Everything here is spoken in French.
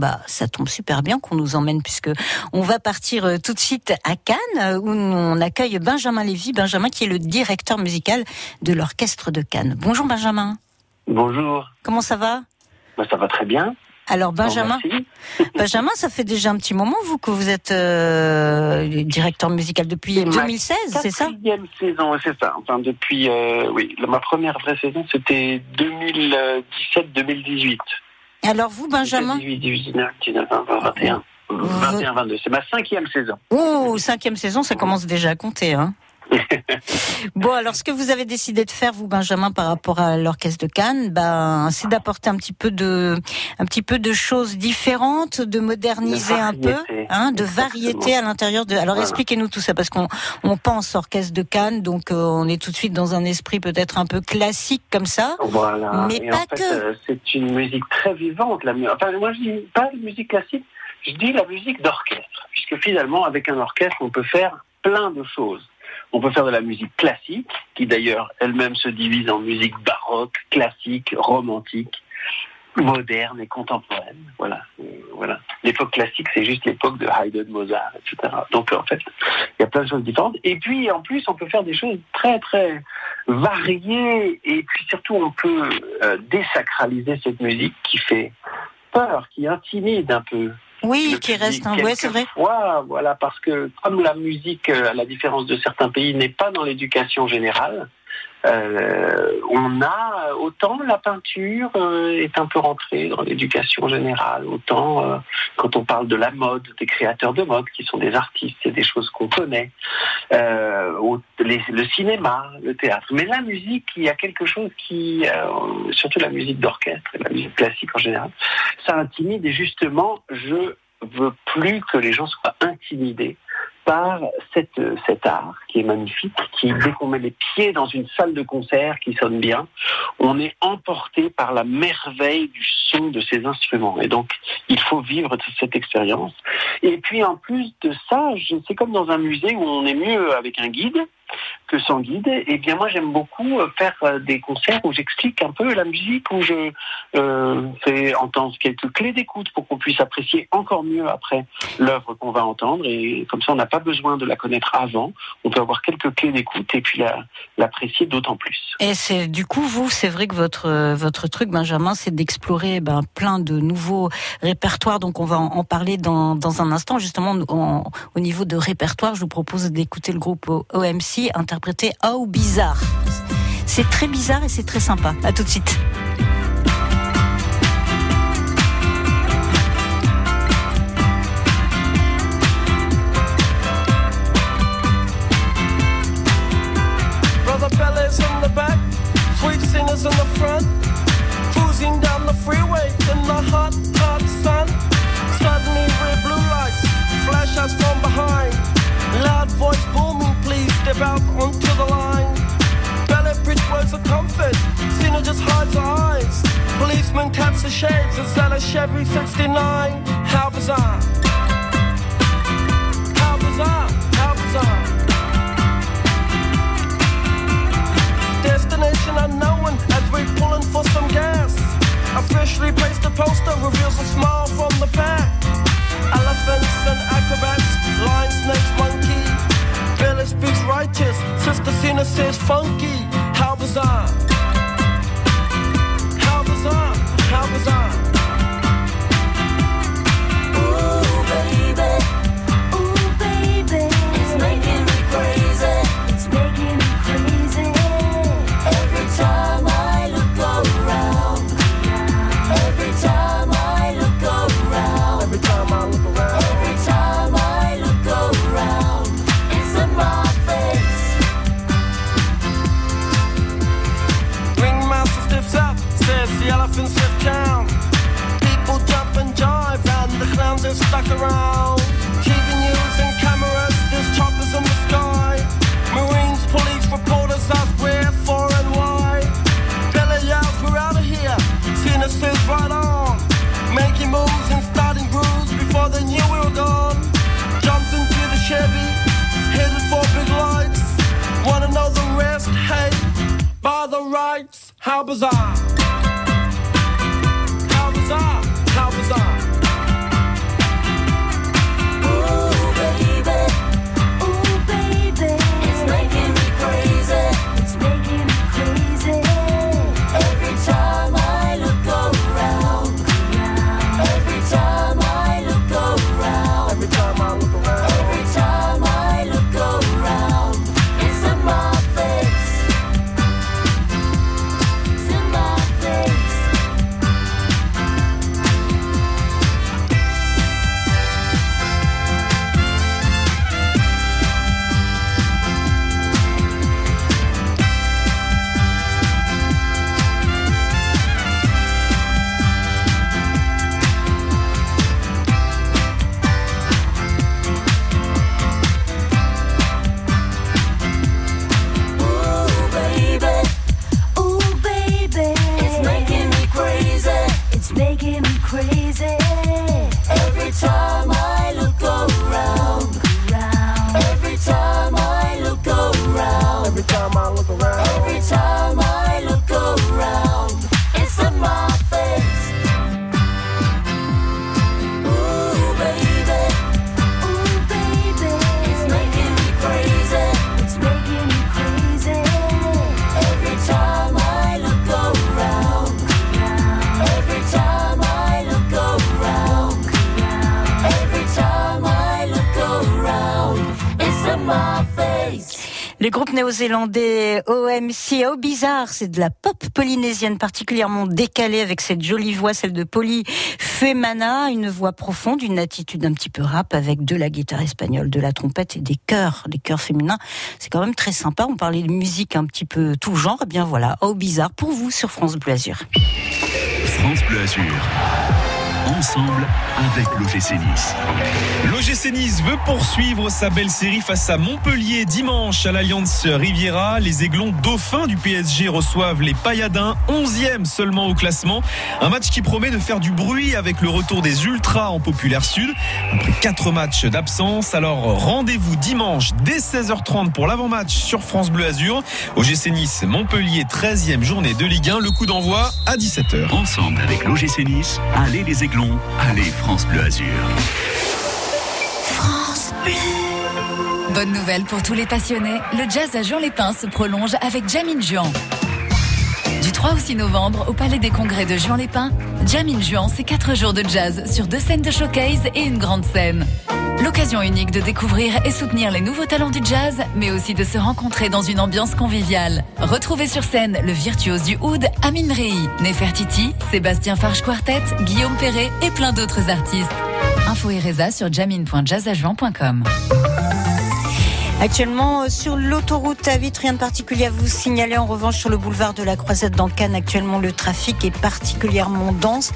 bah ça tombe super bien qu'on nous emmène puisque on va partir euh, tout de suite à Cannes où on accueille Benjamin Lévy, Benjamin qui est le directeur musical de l'orchestre de Cannes. Bonjour Benjamin. Bonjour. Comment ça va? Bah, Ça va très bien. Alors Benjamin, Benjamin, ça fait déjà un petit moment vous que vous êtes euh, directeur musical depuis 2016, c'est ça? Quatrième saison, c'est ça. Enfin depuis, euh, oui, ma première vraie saison c'était 2017-2018. Alors vous, Benjamin 18, 19, 19, 20, 21. 21, 22. C'est ma cinquième saison. Oh, cinquième saison, ça commence déjà à compter, hein bon, alors ce que vous avez décidé de faire, vous, Benjamin, par rapport à l'orchestre de Cannes, ben, c'est d'apporter un petit peu de, un petit peu de choses différentes, de moderniser un peu, hein, de variété à l'intérieur de. Alors expliquez-nous tout ça, parce qu'on on pense orchestre de Cannes, donc euh, on est tout de suite dans un esprit peut-être un peu classique comme ça. Voilà. Mais pas que. Euh, c'est une musique très vivante. La... Enfin, moi je dis pas de musique classique, je dis la musique d'orchestre, puisque finalement avec un orchestre on peut faire plein de choses. On peut faire de la musique classique, qui d'ailleurs elle-même se divise en musique baroque, classique, romantique, moderne et contemporaine. Voilà, voilà. L'époque classique, c'est juste l'époque de Haydn, Mozart, etc. Donc en fait, il y a plein de choses différentes. Et puis en plus, on peut faire des choses très très variées. Et puis surtout, on peut euh, désacraliser cette musique qui fait peur, qui intimide un peu. Oui, qui reste un. Ouais, c'est vrai. voilà, parce que comme la musique, euh, à la différence de certains pays, n'est pas dans l'éducation générale, euh, on a autant la peinture euh, est un peu rentrée dans l'éducation générale, autant euh, quand on parle de la mode, des créateurs de mode qui sont des artistes, c'est des choses qu'on connaît, le cinéma, le théâtre. Mais la musique, il y a quelque chose qui, surtout la musique d'orchestre, la musique classique en général, ça intimide et justement, je veux plus que les gens soient intimidés par cette, cet art qui est magnifique, qui dès qu'on met les pieds dans une salle de concert qui sonne bien, on est emporté par la merveille du son de ces instruments. Et donc, il faut vivre cette expérience. Et puis, en plus de ça, c'est comme dans un musée où on est mieux avec un guide que sans guide. Eh bien moi j'aime beaucoup euh, faire euh, des concerts où j'explique un peu la musique, où je euh, fais entendre quelques clés d'écoute pour qu'on puisse apprécier encore mieux après l'œuvre qu'on va entendre. Et comme ça on n'a pas besoin de la connaître avant. On peut avoir quelques clés d'écoute et puis l'apprécier d'autant plus. Et c'est du coup vous, c'est vrai que votre votre truc Benjamin, c'est d'explorer ben, plein de nouveaux répertoires. Donc on va en, parler dans, dans un instant. Justement au niveau de répertoire, je vous propose d'écouter le groupe OMC Oh Bizarre. C'est très bizarre et c'est très sympa. À tout de suite. Out onto the line. Ballet bridge words of comfort, Cena just hides her eyes. Policeman taps the shades, is that a Chevy 69? How bizarre! innocent, funky. How bizarre. the elephants drift down. People jump and jive, and the clowns are stuck around. TV news and cameras, there's choppers in the sky. Marines, police, reporters ask where, for, and why. Billy yells, we're out of here. Sinister's right on. Making moves and starting grooves before they knew we were gone. Jumped into the Chevy, headed for big lights. Wanna know the rest? Hey, by the rights, how bizarre. Les groupes néo-zélandais OMC, Oh Bizarre, c'est de la pop polynésienne particulièrement décalée avec cette jolie voix, celle de Polly Femana, une voix profonde, une attitude un petit peu rap avec de la guitare espagnole, de la trompette et des chœurs, des chœurs féminins. C'est quand même très sympa. On parlait de musique un petit peu tout genre. Eh bien voilà, Oh Bizarre pour vous sur France Bleu Azur. France Bleu Azur ensemble avec l'OGC Nice. L'OGC Nice veut poursuivre sa belle série face à Montpellier dimanche à l'Alliance Riviera. Les Aiglons dauphins du PSG reçoivent les Payadins, 11e seulement au classement. Un match qui promet de faire du bruit avec le retour des Ultras en Populaire Sud. Après 4 matchs d'absence, alors rendez-vous dimanche dès 16h30 pour l'avant-match sur France Bleu Azur. OGC Nice, Montpellier, 13e journée de Ligue 1. Le coup d'envoi à 17h. Ensemble avec l'OGC Nice, allez les Aiglons allez France Bleu Azur. France Bleu. Bonne nouvelle pour tous les passionnés, le jazz à Jean-les-Pins se prolonge avec Jamin Juan. Du 3 au 6 novembre, au Palais des Congrès de Juan-les-Pins, Jamin Juan, c'est 4 jours de jazz sur deux scènes de showcase et une grande scène. L'occasion unique de découvrir et soutenir les nouveaux talents du jazz, mais aussi de se rencontrer dans une ambiance conviviale. Retrouvez sur scène le virtuose du oud Amin Rei, Nefertiti, Sébastien Farge Quartet, Guillaume Perret et plein d'autres artistes. Info et Reza sur jamin.jazzajuan.com. Actuellement, euh, sur l'autoroute à vite, rien de particulier à vous signaler. En revanche, sur le boulevard de la Croisette dans Cannes, actuellement, le trafic est particulièrement dense.